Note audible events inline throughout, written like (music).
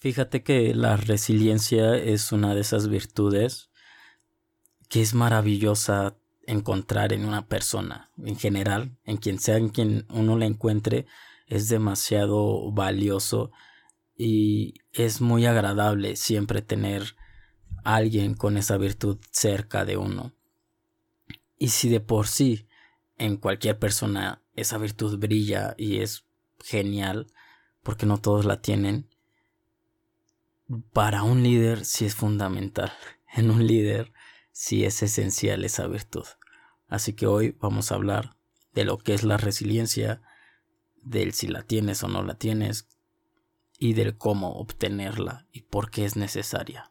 Fíjate que la resiliencia es una de esas virtudes que es maravillosa encontrar en una persona, en general, en quien sea en quien uno la encuentre, es demasiado valioso y es muy agradable siempre tener alguien con esa virtud cerca de uno. Y si de por sí en cualquier persona esa virtud brilla y es genial, porque no todos la tienen, para un líder sí es fundamental. (laughs) En un líder sí es esencial esa virtud. Así que hoy vamos a hablar de lo que es la resiliencia, del si la tienes o no la tienes, y del cómo obtenerla y por qué es necesaria.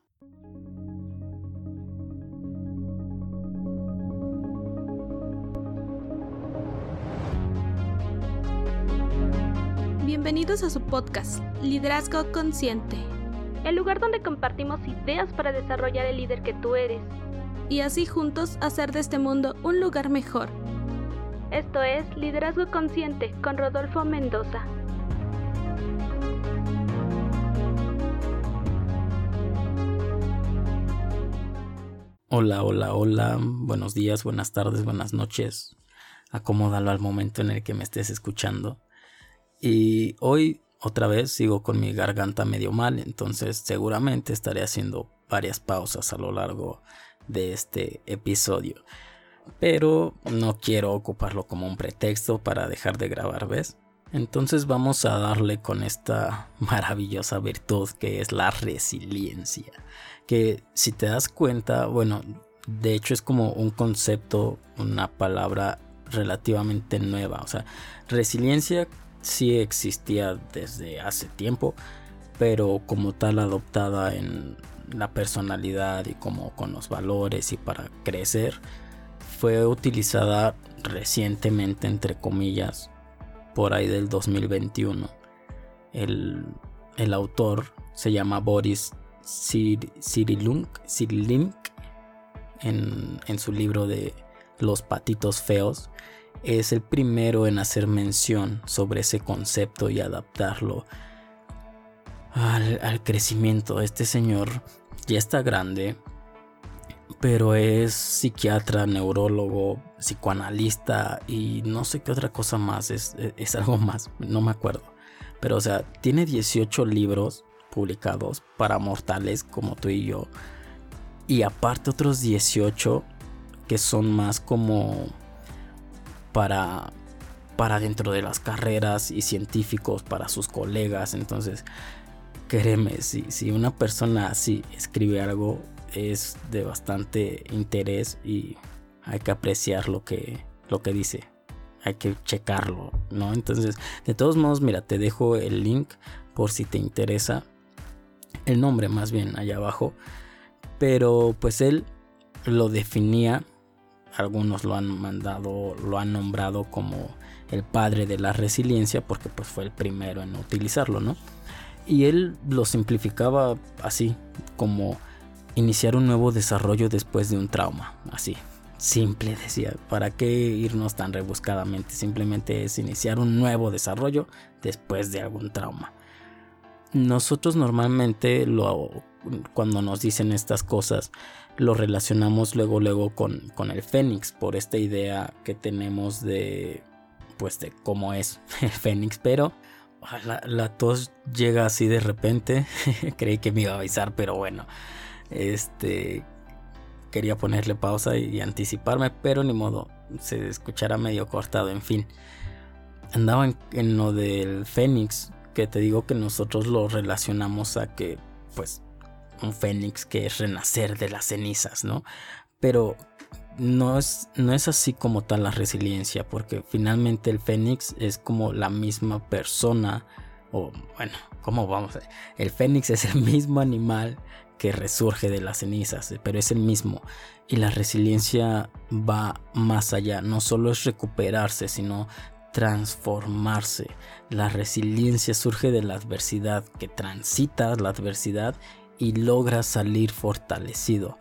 Bienvenidos a su podcast, Liderazgo Consciente, el lugar donde compartimos ideas para desarrollar el líder que tú eres y así juntos hacer de este mundo un lugar mejor. Esto es Liderazgo Consciente con Rodolfo Mendoza. Hola, hola, hola, buenos días, buenas tardes, buenas noches. Acomódalo al momento en el que me estés escuchando. Y hoy otra vez sigo con mi garganta medio mal, entonces seguramente estaré haciendo varias pausas a lo largo de este episodio. Pero no quiero ocuparlo como un pretexto para dejar de grabar, ¿ves? Entonces vamos a darle con esta (laughs) maravillosa virtud que es la resiliencia. Que si te das cuenta, bueno, de hecho es como un concepto, una palabra relativamente nueva. O sea, resiliencia sí existía desde hace tiempo, pero como tal adoptada en la personalidad y como con los valores y para crecer, fue utilizada recientemente, entre comillas, por ahí del 2021. El, el autor se llama Boris Cyrillunk, en, en su libro de Los patitos feos es el primero en hacer mención sobre ese concepto y adaptarlo al, al crecimiento. Este señor ya está grande, pero es psiquiatra, neurólogo, psicoanalista y no sé qué otra cosa más, es, es, algo más, no me acuerdo. Pero o sea, tiene 18 libros publicados para mortales como tú y yo. Y aparte otros 18 que son más como para para dentro de las carreras y científicos para sus colegas. Entonces, créeme, si, si una persona así escribe algo, es de bastante interés y hay que apreciar lo que, lo que dice. Hay que checarlo, ¿no? Entonces, de todos modos, mira, te dejo el link por si te interesa. El nombre más bien allá abajo. Pero pues él lo definía algunos lo han mandado, lo han nombrado como el padre de la resiliencia porque pues fue el primero en utilizarlo, ¿no? Y él lo simplificaba así, como iniciar un nuevo desarrollo después de un trauma, así. Simple, decía, ¿para qué irnos tan rebuscadamente? Simplemente es iniciar un nuevo desarrollo después de algún trauma. Nosotros normalmente cuando nos dicen estas cosas lo relacionamos luego luego con, con el Fénix por esta idea que tenemos de pues de cómo es (laughs) el Fénix pero la, la tos llega así de repente. (laughs) Creí que me iba a avisar pero bueno este quería ponerle pausa y anticiparme pero ni modo se escuchará medio cortado en fin. Andaba en lo del Fénix que te digo que nosotros lo relacionamos a que pues un fénix que es renacer de las cenizas, ¿no? Pero no es, no es así como tal la resiliencia, porque finalmente el fénix es como la misma persona, o bueno, ¿cómo vamos? A... El fénix es el mismo animal que resurge de las cenizas, pero es el mismo. Y la resiliencia va más allá, no solo es recuperarse, sino transformarse. La resiliencia surge de la adversidad, que transitas la adversidad y logra salir fortalecido.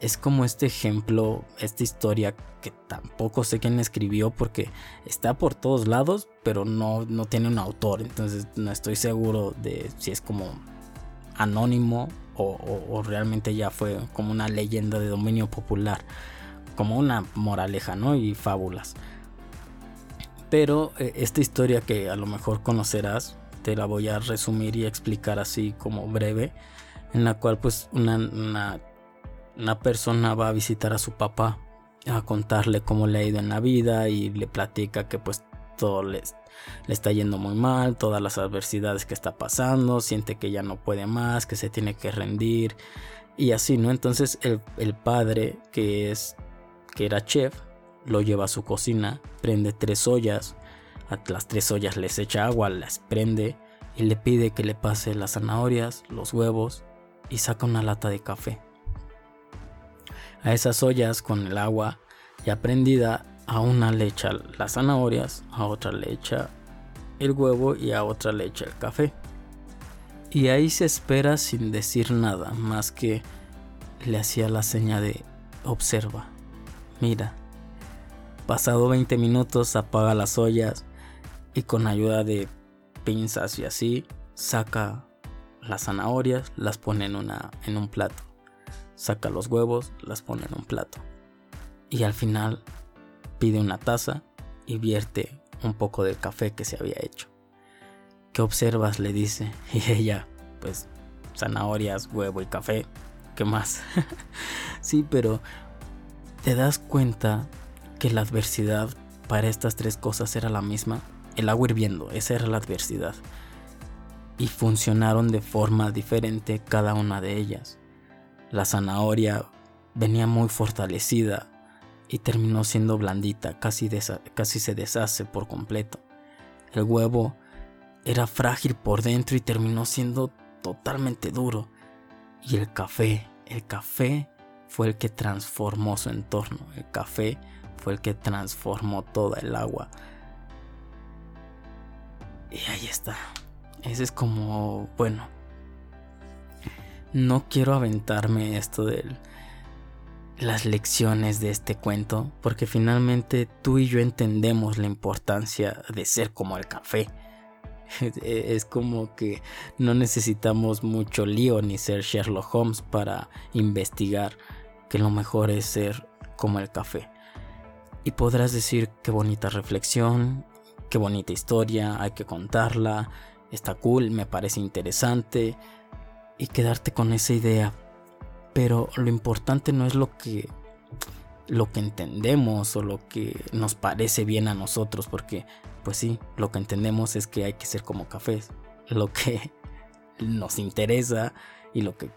Es como este ejemplo, esta historia que tampoco sé quién escribió porque está por todos lados, pero no, no tiene un autor, entonces no estoy seguro de si es como anónimo o, realmente ya fue como una leyenda de dominio popular, como una moraleja, ¿no? Y fábulas. Pero eh, esta historia que a lo mejor conocerás, te la voy a resumir y explicar así como breve, en la cual pues una, una, persona va a visitar a su papá a contarle cómo le ha ido en la vida y le platica que pues todo le, le está yendo muy mal, todas las adversidades que está pasando, siente que ya no puede más, que se tiene que rendir y así, ¿no? Entonces el, el padre que es que era chef lo lleva a su cocina, prende tres ollas, a las tres ollas les echa agua, las prende y le pide que le pase las zanahorias, los huevos y saca una lata de café. A esas ollas con el agua ya prendida a una le echa las zanahorias, a otra le echa el huevo y a otra le echa el café. Y ahí se espera sin decir nada más que le hacía la seña de observa, mira. Pasado 20 minutos apaga las ollas y con ayuda de pinzas y así saca las zanahorias, las pone en, una, en un plato. Saca los huevos, las pone en un plato. Y al final pide una taza y vierte un poco del café que se había hecho. ¿Qué observas? le dice. (laughs) Y ella, pues, zanahorias, huevo y café. ¿Qué más? (laughs) sí, pero ¿te das cuenta que la adversidad para estas tres cosas era la misma? El agua hirviendo, esa era la adversidad. Y funcionaron de forma diferente cada una de ellas. La zanahoria venía muy fortalecida y terminó siendo blandita, casi, casi se deshace por completo. El huevo era frágil por dentro y terminó siendo totalmente duro. Y el café, el café fue el que transformó su entorno, el café fue el que transformó toda el agua. Y ahí está. Ese es como, bueno, no quiero aventarme esto del las lecciones de este cuento, porque finalmente tú y yo entendemos la importancia de ser como el café. (laughs) Es como que no necesitamos mucho lío ni ser Sherlock Holmes para investigar que lo mejor es ser como el café. Y podrás decir qué bonita reflexión, qué bonita historia, hay que contarla, está cool, me parece interesante y quedarte con esa idea pero lo importante no es lo que lo que entendemos o lo que nos parece bien a nosotros, porque pues sí, lo que entendemos es que hay que ser como cafés. Lo que (laughs) nos interesa y lo que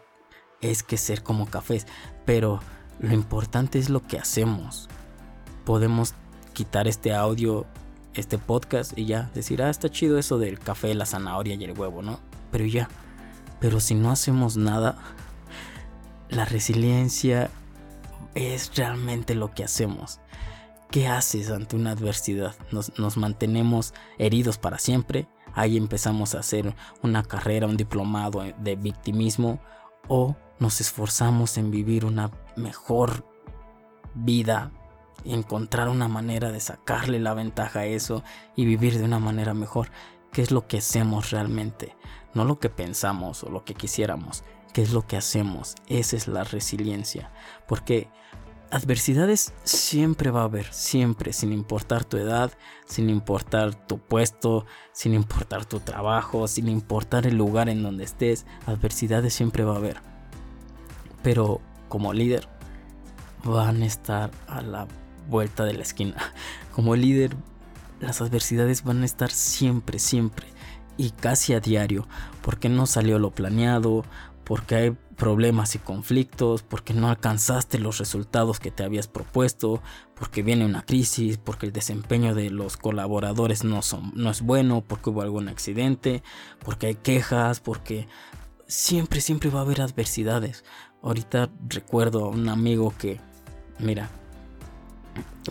es que ser como cafés, pero lo importante es lo que hacemos. Podemos quitar este audio, este podcast y ya decir, ah, está chido eso del café, la zanahoria y el huevo, ¿no? Pero ya, pero si no hacemos nada, la resiliencia es realmente lo que hacemos. ¿Qué haces ante una adversidad? Nos, mantenemos heridos para siempre. Ahí empezamos a hacer una carrera, un diplomado de victimismo. O nos esforzamos en vivir una mejor vida, encontrar una manera de sacarle la ventaja a eso y vivir de una manera mejor. ¿Qué es lo que hacemos realmente? No lo que pensamos o lo que quisiéramos, qué es lo que hacemos. Esa es la resiliencia. Porque adversidades siempre va a haber, siempre, sin importar tu edad, sin importar tu puesto, sin importar tu trabajo, sin importar el lugar en donde estés, adversidades siempre va a haber. Pero como líder van a estar a la vuelta de la esquina. Como líder las adversidades van a estar siempre, siempre y casi a diario, porque no salió lo planeado, porque hay problemas y conflictos, porque no alcanzaste los resultados que te habías propuesto, porque viene una crisis, porque el desempeño de los colaboradores no, son, no es bueno, porque hubo algún accidente, porque hay quejas, porque siempre, siempre va a haber adversidades. Ahorita recuerdo a un amigo que, mira,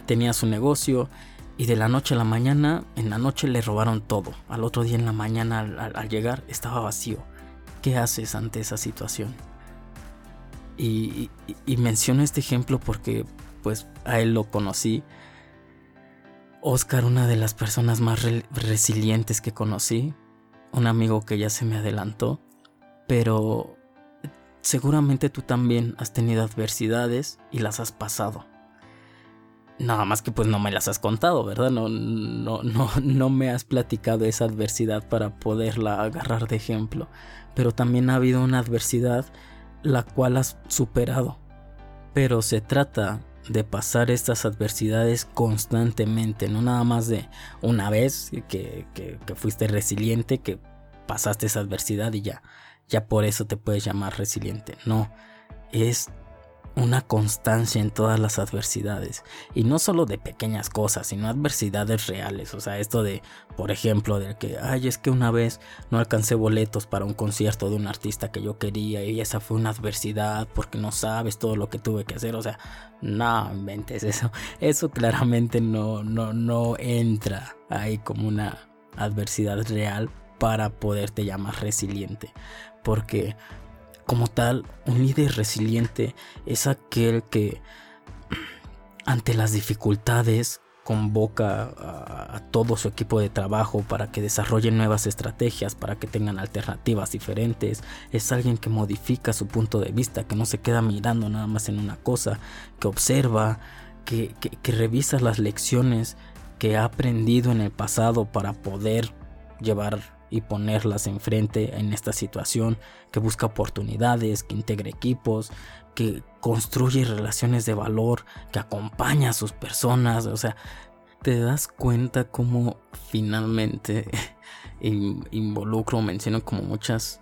tenía su negocio y de la noche a la mañana, en la noche le robaron todo. Al otro día en la mañana al llegar estaba vacío ¿Qué haces ante esa situación? Y, menciono este ejemplo porque pues a él lo conocí. Oscar, una de las personas más resilientes que conocí, un amigo que ya se me adelantó, pero seguramente tú también has tenido adversidades y las has pasado. Nada más que pues no me las has contado, ¿verdad? No, no, no, no me has platicado esa adversidad para poderla agarrar de ejemplo. Pero también ha habido una adversidad la cual has superado. Pero se trata de pasar estas adversidades constantemente, no nada más de una vez que, que, fuiste resiliente, que pasaste esa adversidad y ya, ya por eso te puedes llamar resiliente. No, es una constancia en todas las adversidades. Y no solo de pequeñas cosas, sino adversidades reales. O sea, esto de, por ejemplo, de que, ay, es que una vez no alcancé boletos para un concierto de un artista que yo quería y esa fue una adversidad porque no sabes todo lo que tuve que hacer. O sea, no inventes eso. (laughs) Eso claramente no, no, no entra ahí como una adversidad real para poderte llamar resiliente. Porque como tal, un líder resiliente es aquel que ante las dificultades convoca a, todo su equipo de trabajo para que desarrollen nuevas estrategias, para que tengan alternativas diferentes. Es alguien que modifica su punto de vista, que no se queda mirando nada más en una cosa, que observa, que, que revisa las lecciones que ha aprendido en el pasado para poder llevar y ponerlas enfrente en esta situación, que busca oportunidades, que integra equipos, que construye relaciones de valor, que acompaña a sus personas, o sea, te das cuenta cómo finalmente (laughs) involucro, menciono como muchas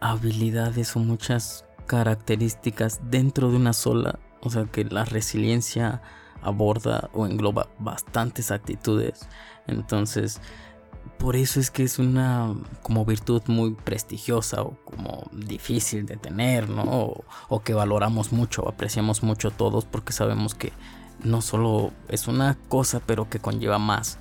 habilidades o muchas características dentro de una sola, o sea, que la resiliencia aborda o engloba bastantes actitudes. Entonces, por eso es que es una como virtud muy prestigiosa o como difícil de tener, ¿no? O, que valoramos mucho, apreciamos mucho todos porque sabemos que no solo es una cosa, pero que conlleva más.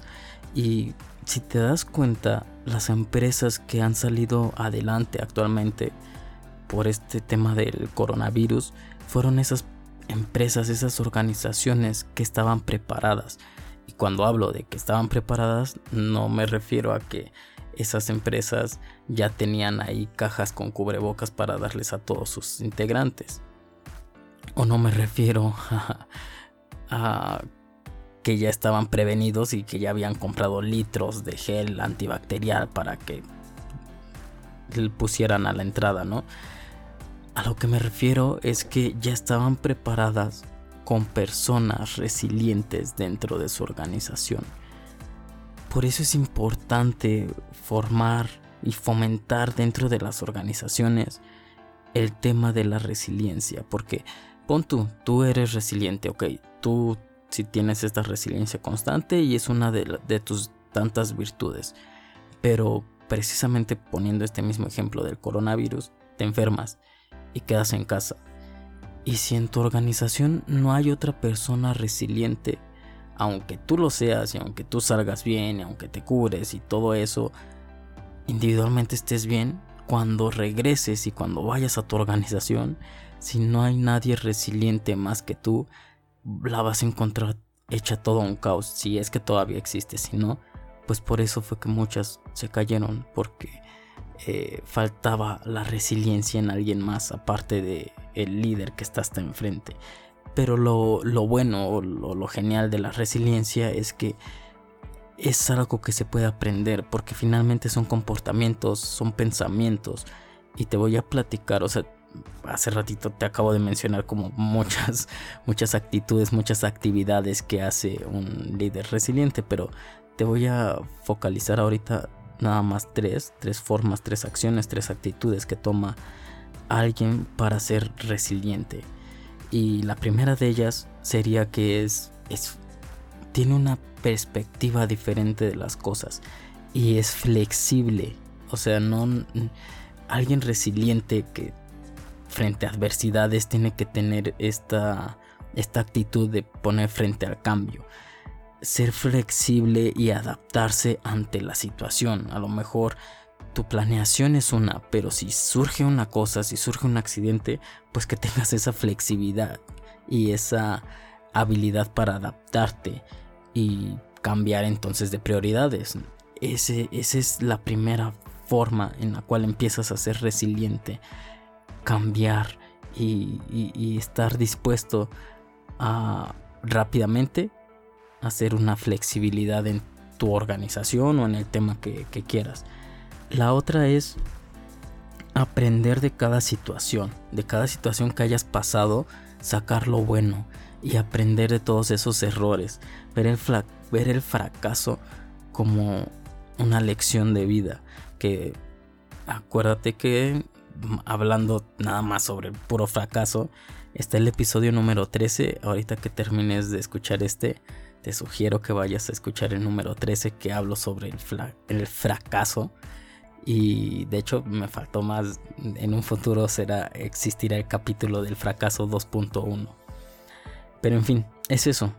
Y si te das cuenta, las empresas que han salido adelante actualmente por este tema del coronavirus fueron esas empresas, esas organizaciones que estaban preparadas y cuando hablo de que estaban preparadas, no me refiero a que esas empresas ya tenían ahí cajas con cubrebocas para darles a todos sus integrantes. O no me refiero (laughs) a, que ya estaban prevenidos y que ya habían comprado litros de gel antibacterial para que le pusieran a la entrada, ¿no? A lo que me refiero es que ya estaban preparadas con personas resilientes dentro de su organización. Por eso es importante formar y fomentar dentro de las organizaciones el tema de la resiliencia, porque pon tú, tú eres resiliente, ok, tú si tienes esta resiliencia constante y es una de, de tus tantas virtudes, pero precisamente poniendo este mismo ejemplo del coronavirus, te enfermas y quedas en casa y si en tu organización no hay otra persona resiliente, aunque tú lo seas y aunque tú salgas bien y aunque te cures y todo eso, individualmente estés bien, cuando regreses y cuando vayas a tu organización, si no hay nadie resiliente más que tú, la vas a encontrar hecha todo un caos, si es que todavía existe, si no, pues por eso fue que muchas se cayeron, porque eh, faltaba la resiliencia en alguien más, aparte de el líder que está hasta enfrente. Pero lo, bueno o lo, genial de la resiliencia es que es algo que se puede aprender porque finalmente son comportamientos, son pensamientos. Y te voy a platicar, o sea, hace ratito te acabo de mencionar como muchas, (laughs) muchas actitudes, muchas actividades que hace un líder resiliente, pero te voy a focalizar ahorita nada más tres, tres formas, tres acciones, tres actitudes que toma alguien para ser resiliente. Y la primera de ellas sería que es, es tiene una perspectiva diferente de las cosas y es flexible. O sea, no alguien resiliente que frente a adversidades tiene que tener esta, esta actitud de poner frente al cambio. Ser flexible y adaptarse ante la situación. A lo mejor tu planeación es una, pero si surge una cosa, si surge un accidente, pues que tengas esa flexibilidad y esa habilidad para adaptarte y cambiar entonces de prioridades. Ese, esa es la primera forma en la cual empiezas a ser resiliente, cambiar y, estar dispuesto a rápidamente hacer una flexibilidad en tu organización o en el tema que, que quieras. La otra es aprender de cada situación, de cada situación que hayas pasado, sacar lo bueno y aprender de todos esos errores, ver el, ver el fracaso como una lección de vida, que acuérdate que mm, hablando nada más sobre el puro fracaso, está el episodio número 13, ahorita que termines de escuchar este, te sugiero que vayas a escuchar el número 13 que hablo sobre el, el fracaso y de hecho me faltó más, en un futuro será, existirá el capítulo del fracaso 2.1. Pero en fin, es eso.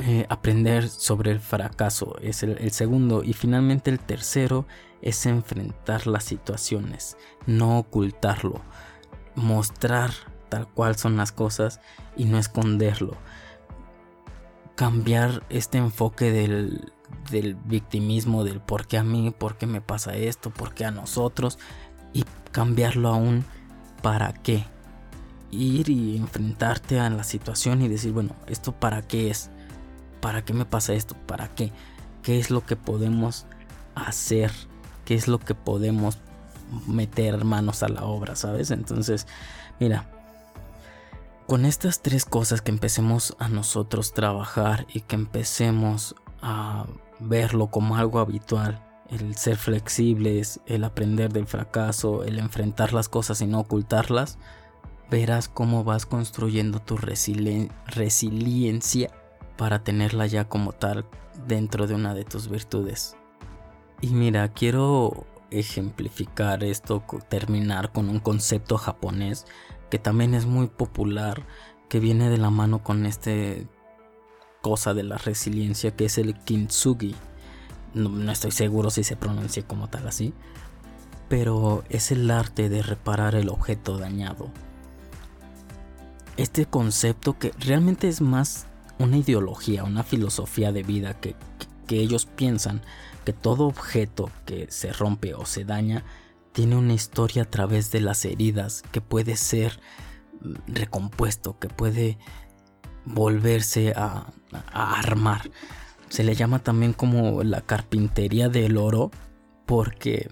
Eh, aprender sobre el fracaso es el, segundo. Y finalmente el tercero es enfrentar las situaciones, no ocultarlo. Mostrar tal cual son las cosas y no esconderlo. Cambiar este enfoque del, del victimismo, del por qué a mí, por qué me pasa esto, por qué a nosotros, y cambiarlo a un para qué. Ir y enfrentarte a la situación y decir, bueno, ¿esto para qué es? ¿Para qué me pasa esto? ¿Para qué? ¿Qué es lo que podemos hacer? ¿Qué es lo que podemos meter manos a la obra, sabes? Entonces, mira, con estas tres cosas que empecemos a nosotros trabajar y que empecemos a verlo como algo habitual, el ser flexibles, el aprender del fracaso, el enfrentar las cosas y no ocultarlas, verás cómo vas construyendo tu resiliencia para tenerla ya como tal dentro de una de tus virtudes. Y mira, quiero ejemplificar esto, terminar con un concepto japonés que también es muy popular, que viene de la mano con este cosa de la resiliencia que es el kintsugi. No, estoy seguro si se pronuncia como tal así, pero es el arte de reparar el objeto dañado. Este concepto que realmente es más una ideología, una filosofía de vida que, que ellos piensan que todo objeto que se rompe o se daña tiene una historia a través de las heridas que puede ser mm, recompuesto, que puede volverse a, armar. Se le llama también como la carpintería del oro porque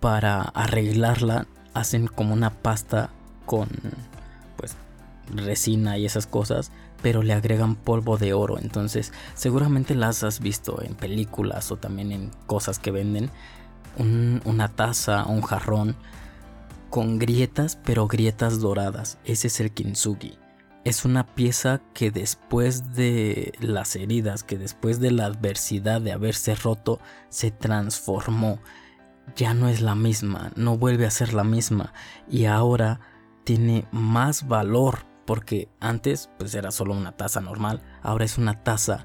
para arreglarla hacen como una pasta con pues resina y esas cosas, pero le agregan polvo de oro. Entonces, seguramente las has visto en películas o también en cosas que venden. una taza un jarrón con grietas, pero grietas doradas. Ese es el kintsugi es una pieza que después de las heridas, que después de la adversidad de haberse roto, se transformó. Ya no es la misma, no vuelve a ser la misma. Y ahora tiene más valor porque antes pues era solo una taza normal, ahora es una taza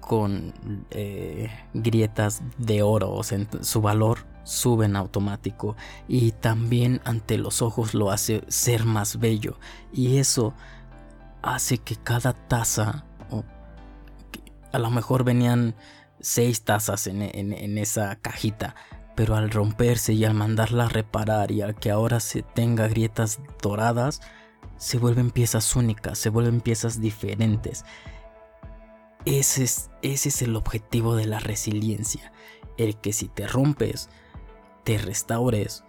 con eh, grietas de oro, o sea, su valor sube en automático. Y también ante los ojos lo hace ser más bello. Y eso hace que cada taza, o a lo mejor venían seis tazas en, esa cajita, pero al romperse y al mandarla a reparar y al que ahora se tenga grietas doradas, se vuelven piezas únicas, se vuelven piezas diferentes. Ese es, ese es el objetivo de la resiliencia, el que si te rompes, te restaures,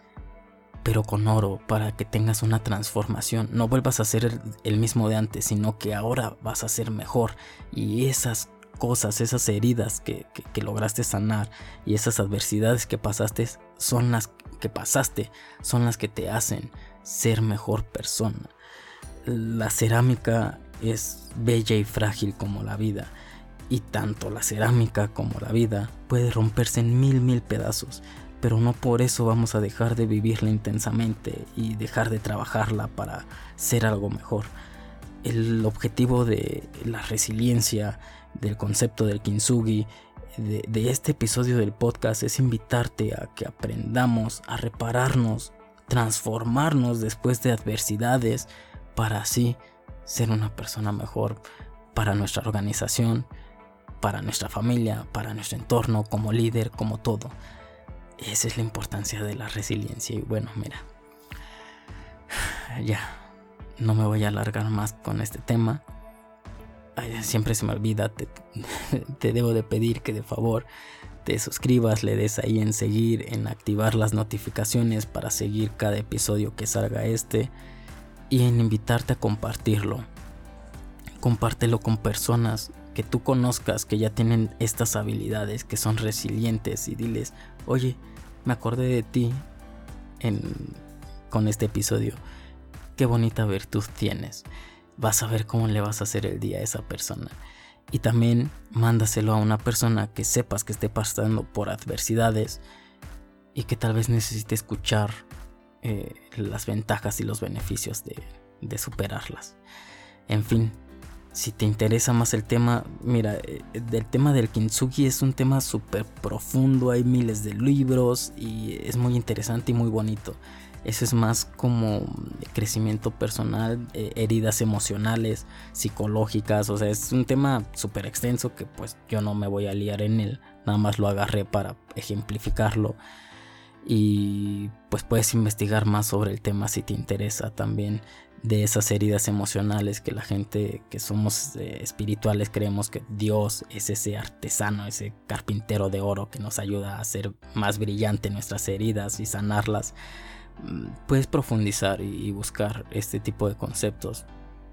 pero con oro para que tengas una transformación. No vuelvas a ser el, mismo de antes, sino que ahora vas a ser mejor. Y esas cosas, esas heridas que, lograste sanar y esas adversidades que pasaste son las que pasaste, son las que te hacen ser mejor persona. La cerámica es bella y frágil como la vida. Y tanto la cerámica como la vida puede romperse en mil mil pedazos pero no por eso vamos a dejar de vivirla intensamente y dejar de trabajarla para ser algo mejor. El objetivo de la resiliencia, del concepto del kintsugi, de, este episodio del podcast es invitarte a que aprendamos a repararnos, transformarnos después de adversidades para así ser una persona mejor para nuestra organización, para nuestra familia, para nuestro entorno, como líder, como todo. Esa es la importancia de la resiliencia. Y bueno, mira, (sighs) ya, no me voy a alargar más con este tema. siempre se me olvida, te, (laughs) te debo de pedir que de favor te suscribas, le des ahí en seguir, en activar las notificaciones para seguir cada episodio que salga este y en invitarte a compartirlo. Compártelo con personas que tú conozcas que ya tienen estas habilidades, que son resilientes y diles, oye, me acordé de ti en, con este episodio. Qué bonita virtud tienes. Vas a ver cómo le vas a hacer el día a esa persona. Y también mándaselo a una persona que sepas que esté pasando por adversidades y que tal vez necesite escuchar eh, las ventajas y los beneficios de, de superarlas. En fin, si te interesa más el tema, mira, eh, del tema del kintsugi es un tema súper profundo, hay miles de libros y es muy interesante y muy bonito. Eso es más como crecimiento personal, eh, heridas emocionales, psicológicas, o sea, es un tema súper extenso que pues yo no me voy a liar en él, nada más lo agarré para ejemplificarlo y pues puedes investigar más sobre el tema si te interesa también de esas heridas emocionales que la gente que somos eh, espirituales creemos que Dios es ese artesano, ese carpintero de oro que nos ayuda a hacer más brillante nuestras heridas y sanarlas puedes profundizar y buscar este tipo de conceptos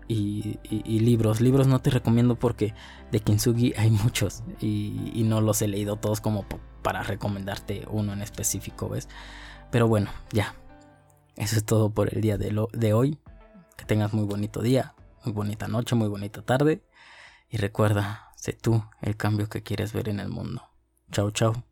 y, libros. Libros no te recomiendo porque de Kintsugi (laughs) hay muchos y, no los he leído todos como para recomendarte uno en específico, ¿ves? Pero bueno, ya. Eso es todo por el día de, lo, de hoy. Que tengas muy bonito día, muy bonita noche, muy bonita tarde. Y recuerda, sé tú el cambio que quieres ver en el mundo. Chao, chao.